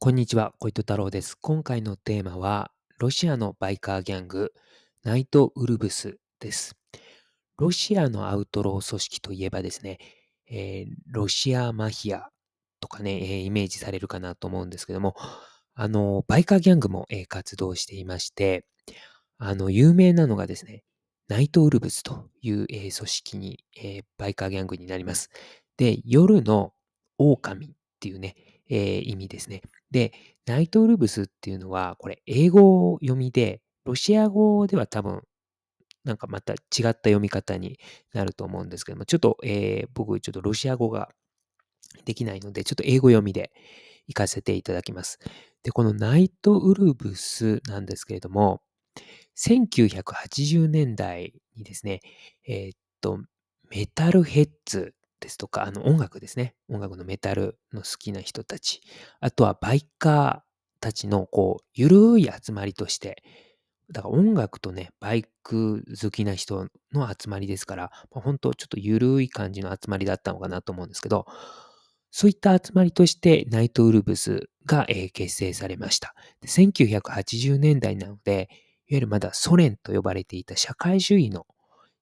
こんにちは、小糸太郎です。今回のテーマは、ロシアのバイカーギャング、ナイトウルブスです。ロシアのアウトロー組織といえばですね、えー、ロシアマフィアとかね、えー、イメージされるかなと思うんですけども、あの、バイカーギャングも、えー、活動していまして、あの、有名なのがですね、ナイトウルブスという、えー、組織に、えー、バイカーギャングになります。で、夜の狼っていうね、えー、意味ですね。で、ナイトウルブスっていうのは、これ英語読みで、ロシア語では多分、なんかまた違った読み方になると思うんですけども、ちょっと、えー、僕ちょっとロシア語ができないので、ちょっと英語読みで行かせていただきます。で、このナイトウルブスなんですけれども、1980年代にですね、えー、っと、メタルヘッズですとか、あの音楽ですね。音楽のメタルの好きな人たち。あとはバイカーたちのこう、ゆるい集まりとして、だから音楽とね、バイク好きな人の集まりですから、まあ、本当ちょっとゆるい感じの集まりだったのかなと思うんですけど、そういった集まりとしてナイトウルブスが、えー、結成されました。1980年代なので、いわゆるまだソ連と呼ばれていた社会主義の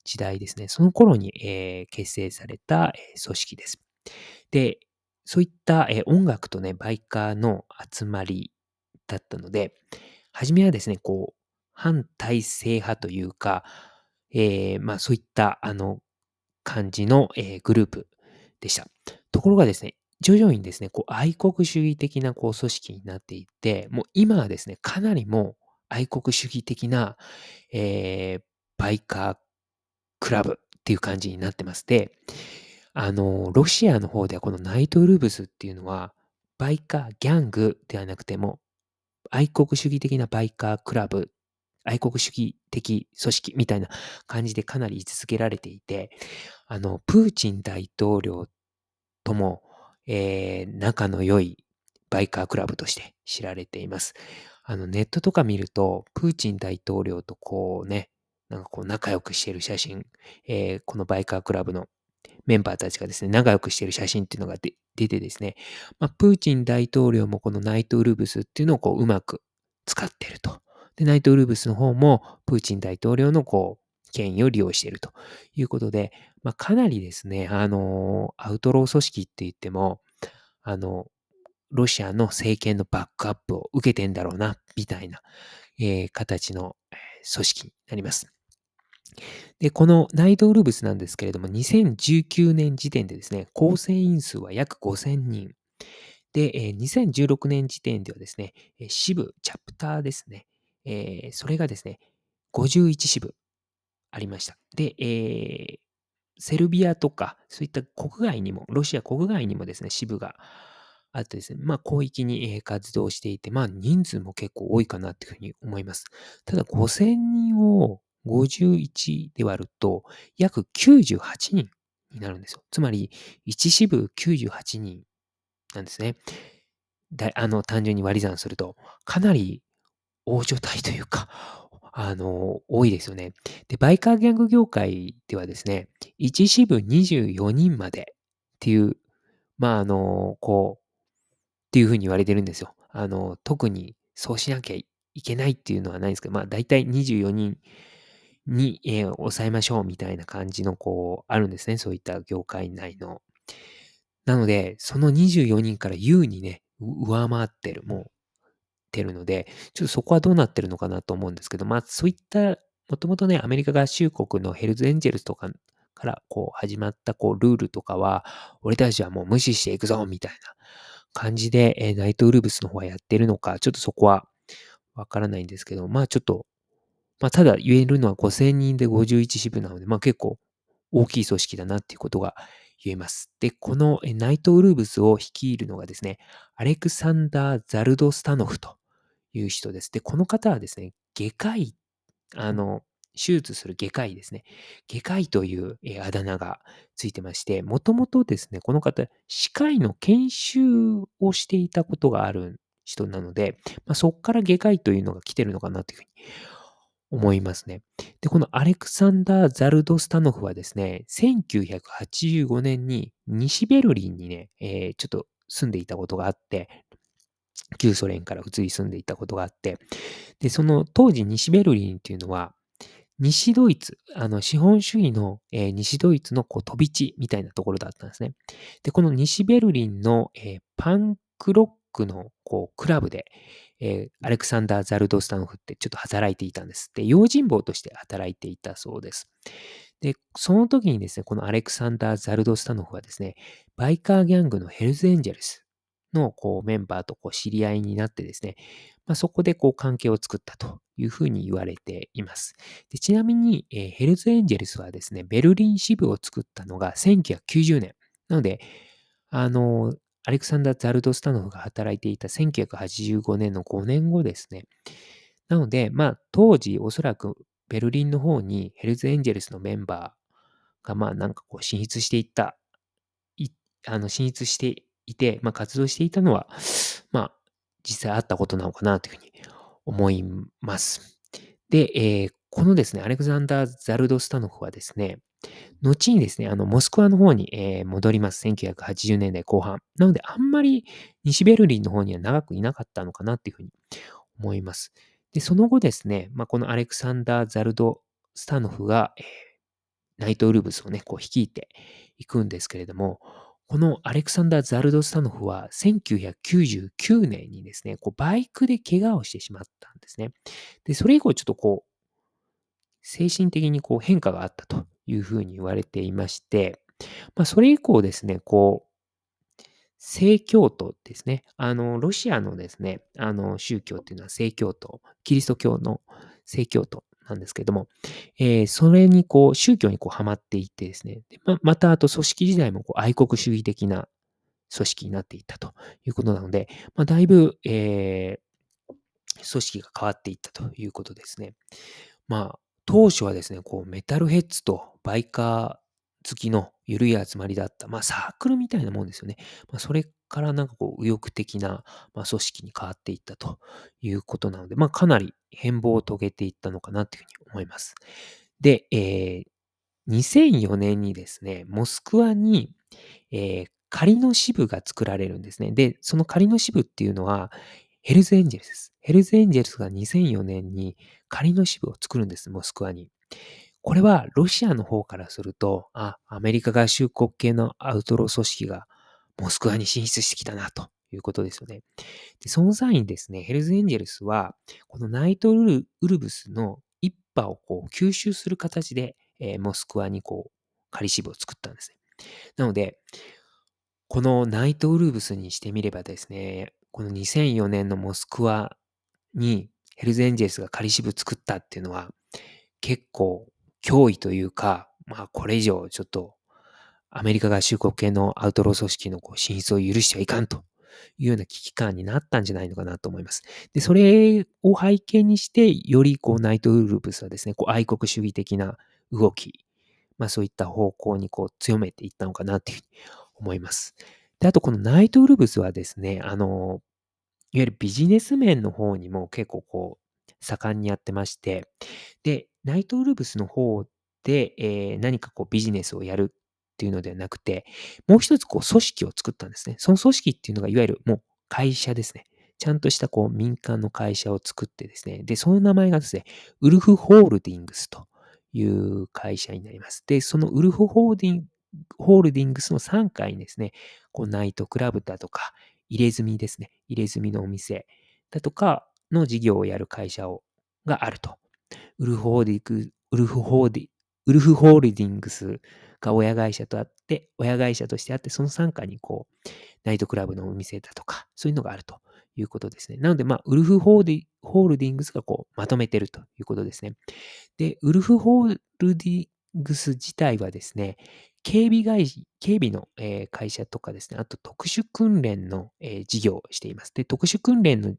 時代ですね。その頃に、えー、結成された、えー、組織です。で、そういった、えー、音楽とね、バイカーの集まりだったので、初めはですね、こう、反体制派というか、えー、まあそういったあの感じの、えー、グループでした。ところがですね、徐々にですね、こう愛国主義的なこう組織になっていって、もう今はですね、かなりもう愛国主義的な、えー、バイカークラブっていう感じになってます。で、あの、ロシアの方ではこのナイトウルブスっていうのは、バイカーギャングではなくても、愛国主義的なバイカークラブ、愛国主義的組織みたいな感じでかなり位置づけられていて、あの、プーチン大統領とも、えー、仲の良いバイカークラブとして知られています。あの、ネットとか見ると、プーチン大統領とこうね、なんかこう仲良くしている写真、えー、このバイカークラブのメンバーたちがですね、仲良くしている写真っていうのが出てですね、まあ、プーチン大統領もこのナイトウルブスっていうのをこううまく使ってると。で、ナイトウルブスの方もプーチン大統領のこう、権威を利用しているということで、まあ、かなりですね、あの、アウトロー組織って言っても、あの、ロシアの政権のバックアップを受けてんだろうな、みたいな、えー、形の組織になります。で、このナイトウルブスなんですけれども、2019年時点でですね、構成員数は約5000人。で、2016年時点ではですね、支部、チャプターですね、えー、それがですね、51支部ありました。で、えー、セルビアとか、そういった国外にも、ロシア国外にもですね、支部があってですね、まあ、広域に活動していて、まあ、人数も結構多いかなっていうふうに思います。ただ、5000人を51で割ると、約98人になるんですよ。つまり、1支部98人なんですね。あの、単純に割り算すると、かなり大所帯というか、あの、多いですよね。で、バイカーギャング業界ではですね、1支部24人までっていう、まあ、あの、こう、っていうふうに言われてるんですよ。あの、特にそうしなきゃいけないっていうのはないんですけど、まあ、大体24人に、えー、抑えましょうみたいな感じの、こう、あるんですね。そういった業界内の。なので、その24人から優にね、上回ってる、もう、てるので、ちょっとそこはどうなってるのかなと思うんですけど、まあ、そういった、もともとね、アメリカ合衆国のヘルズエンジェルスとかからこう始まったこうルールとかは、俺たちはもう無視していくぞみたいな感じで、え、ナイトウルブスの方はやってるのか、ちょっとそこはわからないんですけど、まあちょっとまあ、ただ言えるのは5000人で51支部なので、まあ、結構大きい組織だなっていうことが言えます。で、このナイトウルーブスを率いるのがですね、アレクサンダー・ザルドスタノフという人です。で、この方はですね、外科医、あの、手術する外科医ですね。外科医というあだ名がついてまして、もともとですね、この方、歯科医の研修をしていたことがある人なので、まあ、そこから外科医というのが来てるのかなというふうに思いますね。で、このアレクサンダー・ザルドスタノフはですね、1985年に西ベルリンにね、えー、ちょっと住んでいたことがあって、旧ソ連から移り住んでいたことがあって、で、その当時西ベルリンっていうのは、西ドイツ、あの、資本主義の、えー、西ドイツのこう飛び地みたいなところだったんですね。で、この西ベルリンの、えー、パンクロックのこうクラブで、えー、アレクサンダー・ザルドスタノフってちょっと働いていたんです。で、用心棒として働いていたそうです。で、その時にですね、このアレクサンダー・ザルドスタノフはですね、バイカーギャングのヘルズエンジェルスのこうメンバーとこう知り合いになってですね、まあ、そこでこう関係を作ったというふうに言われています。でちなみに、えー、ヘルズエンジェルスはですね、ベルリン支部を作ったのが1990年。なので、あの、アレクサンダー・ザルドスタノフが働いていた1985年の5年後ですね。なので、まあ、当時おそらくベルリンの方にヘルズエンジェルスのメンバーが、まあ、なんかこう進出していった、あの進出していて、まあ、活動していたのは、まあ、実際あったことなのかなというふうに思います。で、えー、このですね、アレクザンダー・ザルドスタノフはですね、後にですね、あの、モスクワの方に、えー、戻ります。1980年代後半。なので、あんまり西ベルリンの方には長くいなかったのかなっていうふうに思います。で、その後ですね、まあ、このアレクサンダー・ザルドスタノフが、えー、ナイトウルブスをね、こう率いていくんですけれども、このアレクサンダー・ザルドスタノフは1999年にですね、こうバイクで怪我をしてしまったんですね。で、それ以降ちょっとこう、精神的にこう変化があったというふうに言われていまして、まあ、それ以降ですね、こう、正教徒ですね。あの、ロシアのですね、あの、宗教っていうのは正教徒、キリスト教の正教徒なんですけども、えー、それにこう、宗教にこう、ハマっていってですね、ままた、あと組織時代もこう愛国主義的な組織になっていったということなので、まあ、だいぶ、えー、組織が変わっていったということですね。まあ、当初はですね、こう、メタルヘッズとバイカー付きの緩い集まりだった、まあ、サークルみたいなもんですよね。まあ、それからなんかこう、右翼的な、まあ、組織に変わっていったということなので、まあ、かなり変貌を遂げていったのかなというふうに思います。で、えー、2004年にですね、モスクワに、えー、仮の支部が作られるんですね。で、その仮の支部っていうのは、ヘルズエンジェルスです。ヘルズエンジェルスが2004年に仮の支部を作るんです、モスクワに。これはロシアの方からすると、あ、アメリカ合衆国系のアウトロー組織がモスクワに進出してきたなということですよね。でその際にですね、ヘルズエンジェルスは、このナイトウルブスの一派をこう吸収する形で、えー、モスクワにこう仮支部を作ったんですね。なので、このナイトウルブスにしてみればですね、この2004年のモスクワにヘルズエンジェルスが仮支部作ったっていうのは結構脅威というか、まあこれ以上ちょっとアメリカ合衆国系のアウトロー組織のこう進出を許してはいかんというような危機感になったんじゃないのかなと思います。で、それを背景にして、よりこうナイトウルブスはですね、こう愛国主義的な動き、まあそういった方向にこう強めていったのかなというふうに思います。で、あとこのナイトウルブスはですね、あの、いわゆるビジネス面の方にも結構こう盛んにやってまして、で、ナイトウルブスの方で、えー、何かこうビジネスをやるっていうのではなくて、もう一つこう組織を作ったんですね。その組織っていうのがいわゆるもう会社ですね。ちゃんとしたこう民間の会社を作ってですね。で、その名前がですね、ウルフホールディングスという会社になります。で、そのウルフホールディングホールディングスの3階にですね、こうナイトクラブだとか、入れ墨ですね。入れ墨のお店だとかの事業をやる会社をがあると。ウルフホールディングウルフホーディウルフホールディングスが親会社とあって、親会社としてあって、その傘下にこう、ナイトクラブのお店だとか、そういうのがあるということですね。なので、まあ、ウルフホールディングスがこう、まとめてるということですね。で、ウルフホールディングス自体はですね、警備会社、警備の、え、会社とかですね、あと特殊訓練の、え、事業をしています。で、特殊訓練の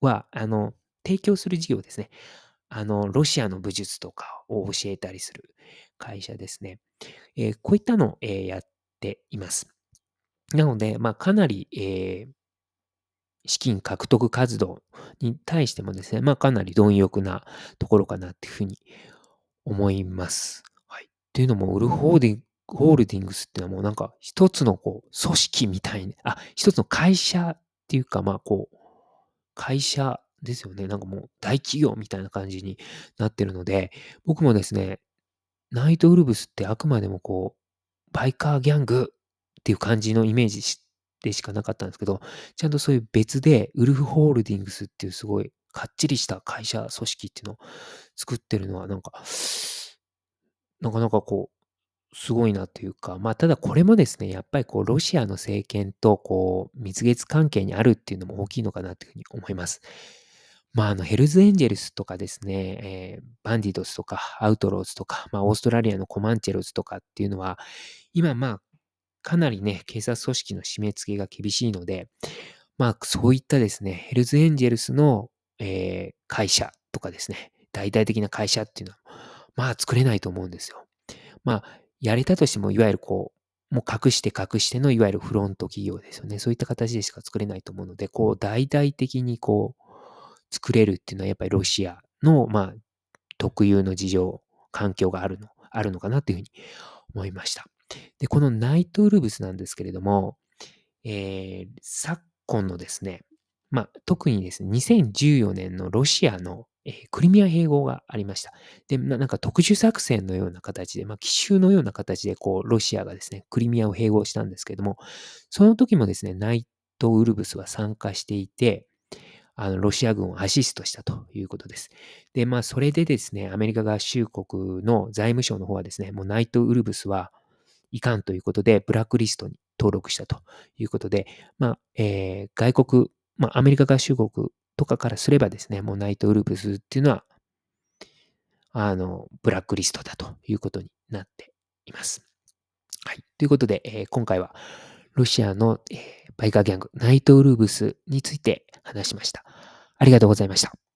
は、あの、提供する事業ですね。あの、ロシアの武術とかを教えたりする会社ですね。えー、こういったのを、えー、やっています。なので、まあ、かなり、えー、資金獲得活動に対してもですね、まあ、かなり貪欲なところかなっていうふうに思います。はい。っていうのも、ウルフホーディホールディングスっていうのはもうなんか一つのこう組織みたいな、あ、一つの会社っていうか、まあこう、会社ですよね。なんかもう大企業みたいな感じになってるので、僕もですね、ナイトウルブスってあくまでもこう、バイカーギャングっていう感じのイメージでしかなかったんですけど、ちゃんとそういう別で、ウルフホールディングスっていうすごいかっちりした会社組織っていうのを作ってるのはなんか、なかなかこう、すごいなというか、まあ、ただこれもですね、やっぱりこう、ロシアの政権とこう、蜜月関係にあるっていうのも大きいのかなというふうに思います。まあ、あの、ヘルズエンジェルスとかですね、えー、バンディドスとか、アウトローズとか、まあ、オーストラリアのコマンチェロズとかっていうのは、今、まあ、かなりね、警察組織の締め付けが厳しいので、まあ、そういったですね、ヘルズエンジェルスの、えー、会社とかですね、大々的な会社っていうのは、まあ、作れないと思うんですよ。まあ、やれたとしても、いわゆるこう、もう隠して隠しての、いわゆるフロント企業ですよね。そういった形でしか作れないと思うので、こう、大々的にこう、作れるっていうのは、やっぱりロシアの、まあ、特有の事情、環境があるの、あるのかなというふうに思いました。で、このナイトウルブスなんですけれども、えー、昨今のですね、まあ、特にですね、2014年のロシアの、えー、クリミア併合がありました。で、なんか特殊作戦のような形で、まあ、奇襲のような形で、こう、ロシアがですね、クリミアを併合したんですけども、その時もですね、ナイトウルブスは参加していて、あの、ロシア軍をアシストしたということです。で、まあ、それでですね、アメリカ合衆国の財務省の方はですね、もうナイトウルブスはいかんということで、ブラックリストに登録したということで、まあ、えー、外国、まあ、アメリカ合衆国とかからすればですね、もうナイトウルブスっていうのは、あの、ブラックリストだということになっています。はい。ということで、えー、今回は、ロシアの、えー、バイカーギャング、ナイトウルブスについて話しました。ありがとうございました。